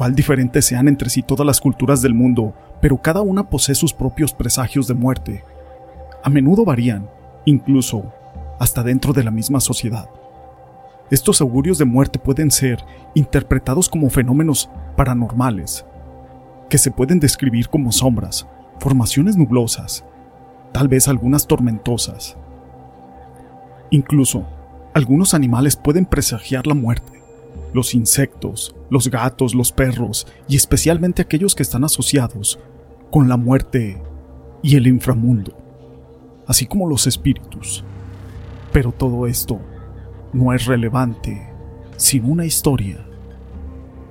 cuál diferentes sean entre sí todas las culturas del mundo, pero cada una posee sus propios presagios de muerte. A menudo varían, incluso hasta dentro de la misma sociedad. Estos augurios de muerte pueden ser interpretados como fenómenos paranormales, que se pueden describir como sombras, formaciones nublosas, tal vez algunas tormentosas. Incluso, algunos animales pueden presagiar la muerte los insectos, los gatos, los perros y especialmente aquellos que están asociados con la muerte y el inframundo, así como los espíritus. Pero todo esto no es relevante sin una historia.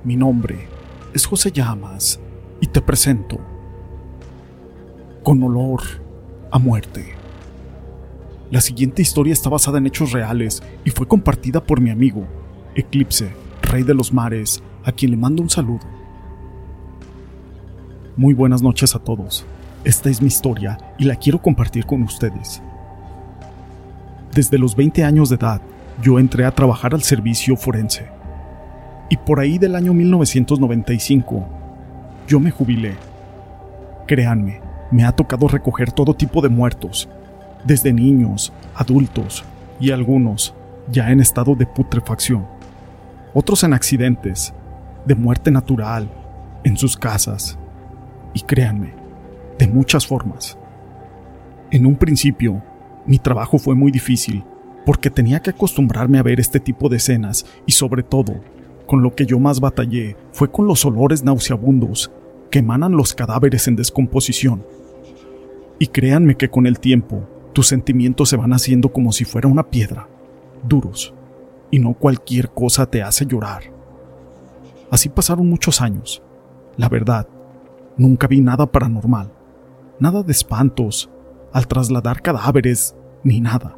Mi nombre es José Llamas y te presento con olor a muerte. La siguiente historia está basada en hechos reales y fue compartida por mi amigo Eclipse Rey de los Mares, a quien le mando un saludo. Muy buenas noches a todos. Esta es mi historia y la quiero compartir con ustedes. Desde los 20 años de edad, yo entré a trabajar al servicio forense. Y por ahí del año 1995, yo me jubilé. Créanme, me ha tocado recoger todo tipo de muertos, desde niños, adultos y algunos ya en estado de putrefacción otros en accidentes, de muerte natural, en sus casas. Y créanme, de muchas formas. En un principio, mi trabajo fue muy difícil, porque tenía que acostumbrarme a ver este tipo de escenas y sobre todo, con lo que yo más batallé fue con los olores nauseabundos que emanan los cadáveres en descomposición. Y créanme que con el tiempo, tus sentimientos se van haciendo como si fuera una piedra, duros, y no cualquier cosa te hace llorar. Así pasaron muchos años. La verdad, nunca vi nada paranormal, nada de espantos, al trasladar cadáveres, ni nada.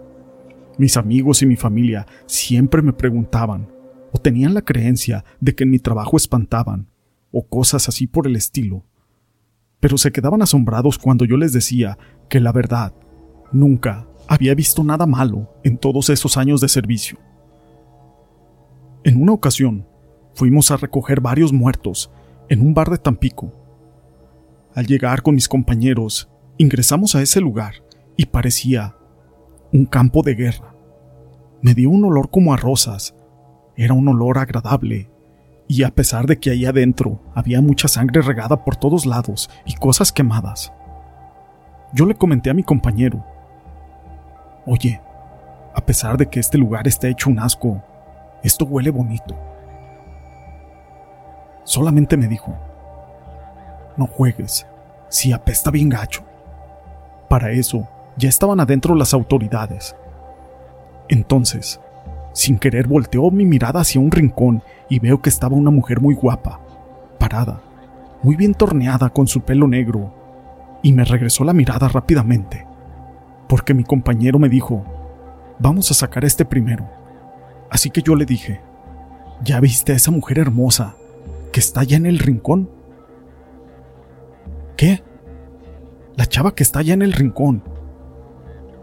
Mis amigos y mi familia siempre me preguntaban, o tenían la creencia de que en mi trabajo espantaban, o cosas así por el estilo. Pero se quedaban asombrados cuando yo les decía que la verdad, nunca había visto nada malo en todos esos años de servicio. En una ocasión, fuimos a recoger varios muertos en un bar de Tampico. Al llegar con mis compañeros, ingresamos a ese lugar y parecía un campo de guerra. Me dio un olor como a rosas. Era un olor agradable. Y a pesar de que ahí adentro había mucha sangre regada por todos lados y cosas quemadas, yo le comenté a mi compañero, Oye, a pesar de que este lugar está hecho un asco, esto huele bonito. Solamente me dijo, no juegues, si apesta bien gacho. Para eso, ya estaban adentro las autoridades. Entonces, sin querer volteó mi mirada hacia un rincón y veo que estaba una mujer muy guapa, parada, muy bien torneada con su pelo negro, y me regresó la mirada rápidamente, porque mi compañero me dijo, vamos a sacar este primero. Así que yo le dije, ¿ya viste a esa mujer hermosa que está allá en el rincón? ¿Qué? La chava que está allá en el rincón.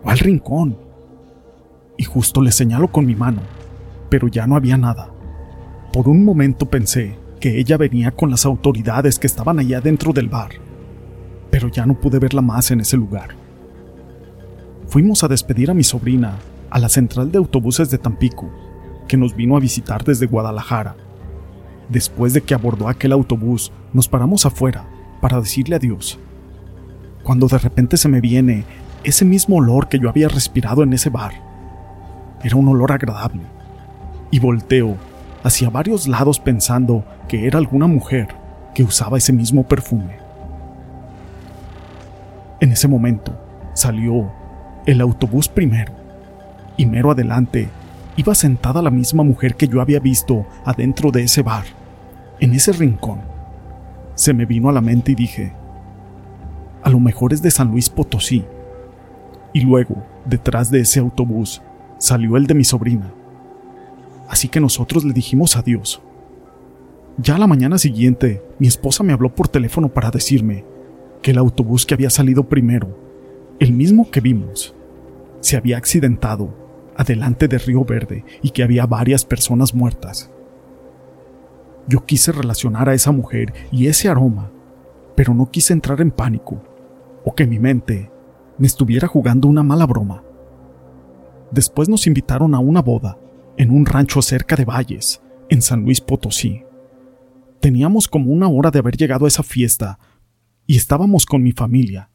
¿Cuál rincón? Y justo le señalo con mi mano, pero ya no había nada. Por un momento pensé que ella venía con las autoridades que estaban allá dentro del bar, pero ya no pude verla más en ese lugar. Fuimos a despedir a mi sobrina a la central de autobuses de Tampico que nos vino a visitar desde Guadalajara. Después de que abordó aquel autobús, nos paramos afuera para decirle adiós. Cuando de repente se me viene ese mismo olor que yo había respirado en ese bar. Era un olor agradable. Y volteo hacia varios lados pensando que era alguna mujer que usaba ese mismo perfume. En ese momento salió el autobús primero y mero adelante iba sentada la misma mujer que yo había visto adentro de ese bar, en ese rincón. se me vino a la mente y dije, a lo mejor es de San Luis Potosí. Y luego, detrás de ese autobús, salió el de mi sobrina. Así que nosotros le dijimos adiós. Ya a la mañana siguiente, mi esposa me habló por teléfono para decirme que el autobús que había salido primero, el mismo que vimos, se había accidentado adelante de Río Verde y que había varias personas muertas. Yo quise relacionar a esa mujer y ese aroma, pero no quise entrar en pánico o que mi mente me estuviera jugando una mala broma. Después nos invitaron a una boda en un rancho cerca de Valles, en San Luis Potosí. Teníamos como una hora de haber llegado a esa fiesta y estábamos con mi familia.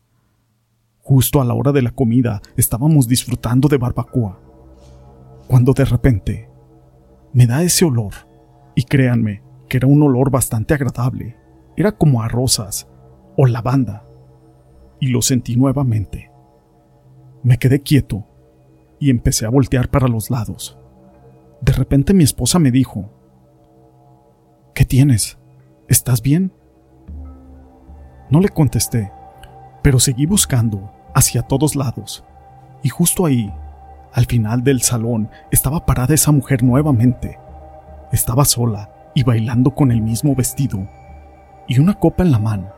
Justo a la hora de la comida estábamos disfrutando de barbacoa, cuando de repente me da ese olor, y créanme, era un olor bastante agradable. Era como a rosas o lavanda. Y lo sentí nuevamente. Me quedé quieto y empecé a voltear para los lados. De repente mi esposa me dijo, ¿Qué tienes? ¿Estás bien? No le contesté, pero seguí buscando hacia todos lados. Y justo ahí, al final del salón, estaba parada esa mujer nuevamente. Estaba sola y bailando con el mismo vestido y una copa en la mano.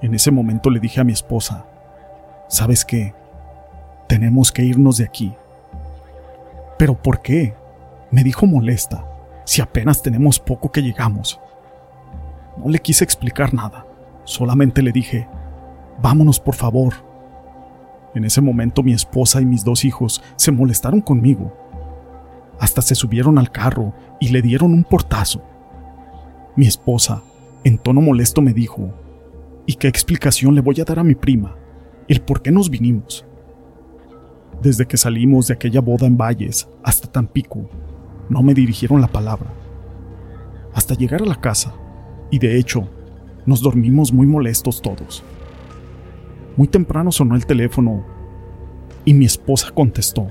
En ese momento le dije a mi esposa, ¿sabes qué? Tenemos que irnos de aquí. ¿Pero por qué? Me dijo molesta, si apenas tenemos poco que llegamos. No le quise explicar nada, solamente le dije, vámonos por favor. En ese momento mi esposa y mis dos hijos se molestaron conmigo hasta se subieron al carro y le dieron un portazo. Mi esposa, en tono molesto, me dijo, ¿y qué explicación le voy a dar a mi prima? El por qué nos vinimos. Desde que salimos de aquella boda en Valles hasta Tampico, no me dirigieron la palabra. Hasta llegar a la casa, y de hecho, nos dormimos muy molestos todos. Muy temprano sonó el teléfono y mi esposa contestó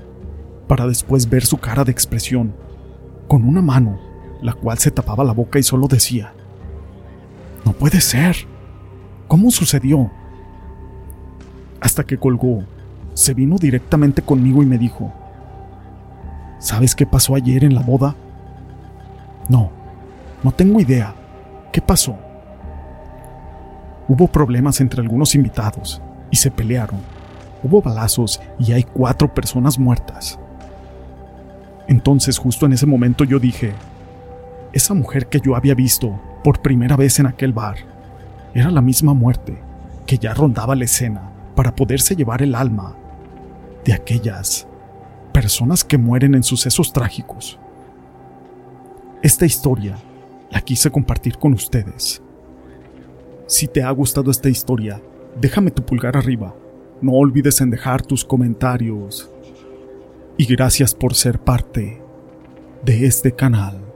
para después ver su cara de expresión, con una mano, la cual se tapaba la boca y solo decía, No puede ser. ¿Cómo sucedió? Hasta que colgó, se vino directamente conmigo y me dijo, ¿Sabes qué pasó ayer en la boda? No, no tengo idea. ¿Qué pasó? Hubo problemas entre algunos invitados y se pelearon. Hubo balazos y hay cuatro personas muertas. Entonces justo en ese momento yo dije, esa mujer que yo había visto por primera vez en aquel bar era la misma muerte que ya rondaba la escena para poderse llevar el alma de aquellas personas que mueren en sucesos trágicos. Esta historia la quise compartir con ustedes. Si te ha gustado esta historia, déjame tu pulgar arriba. No olvides en dejar tus comentarios y gracias por ser parte de este canal.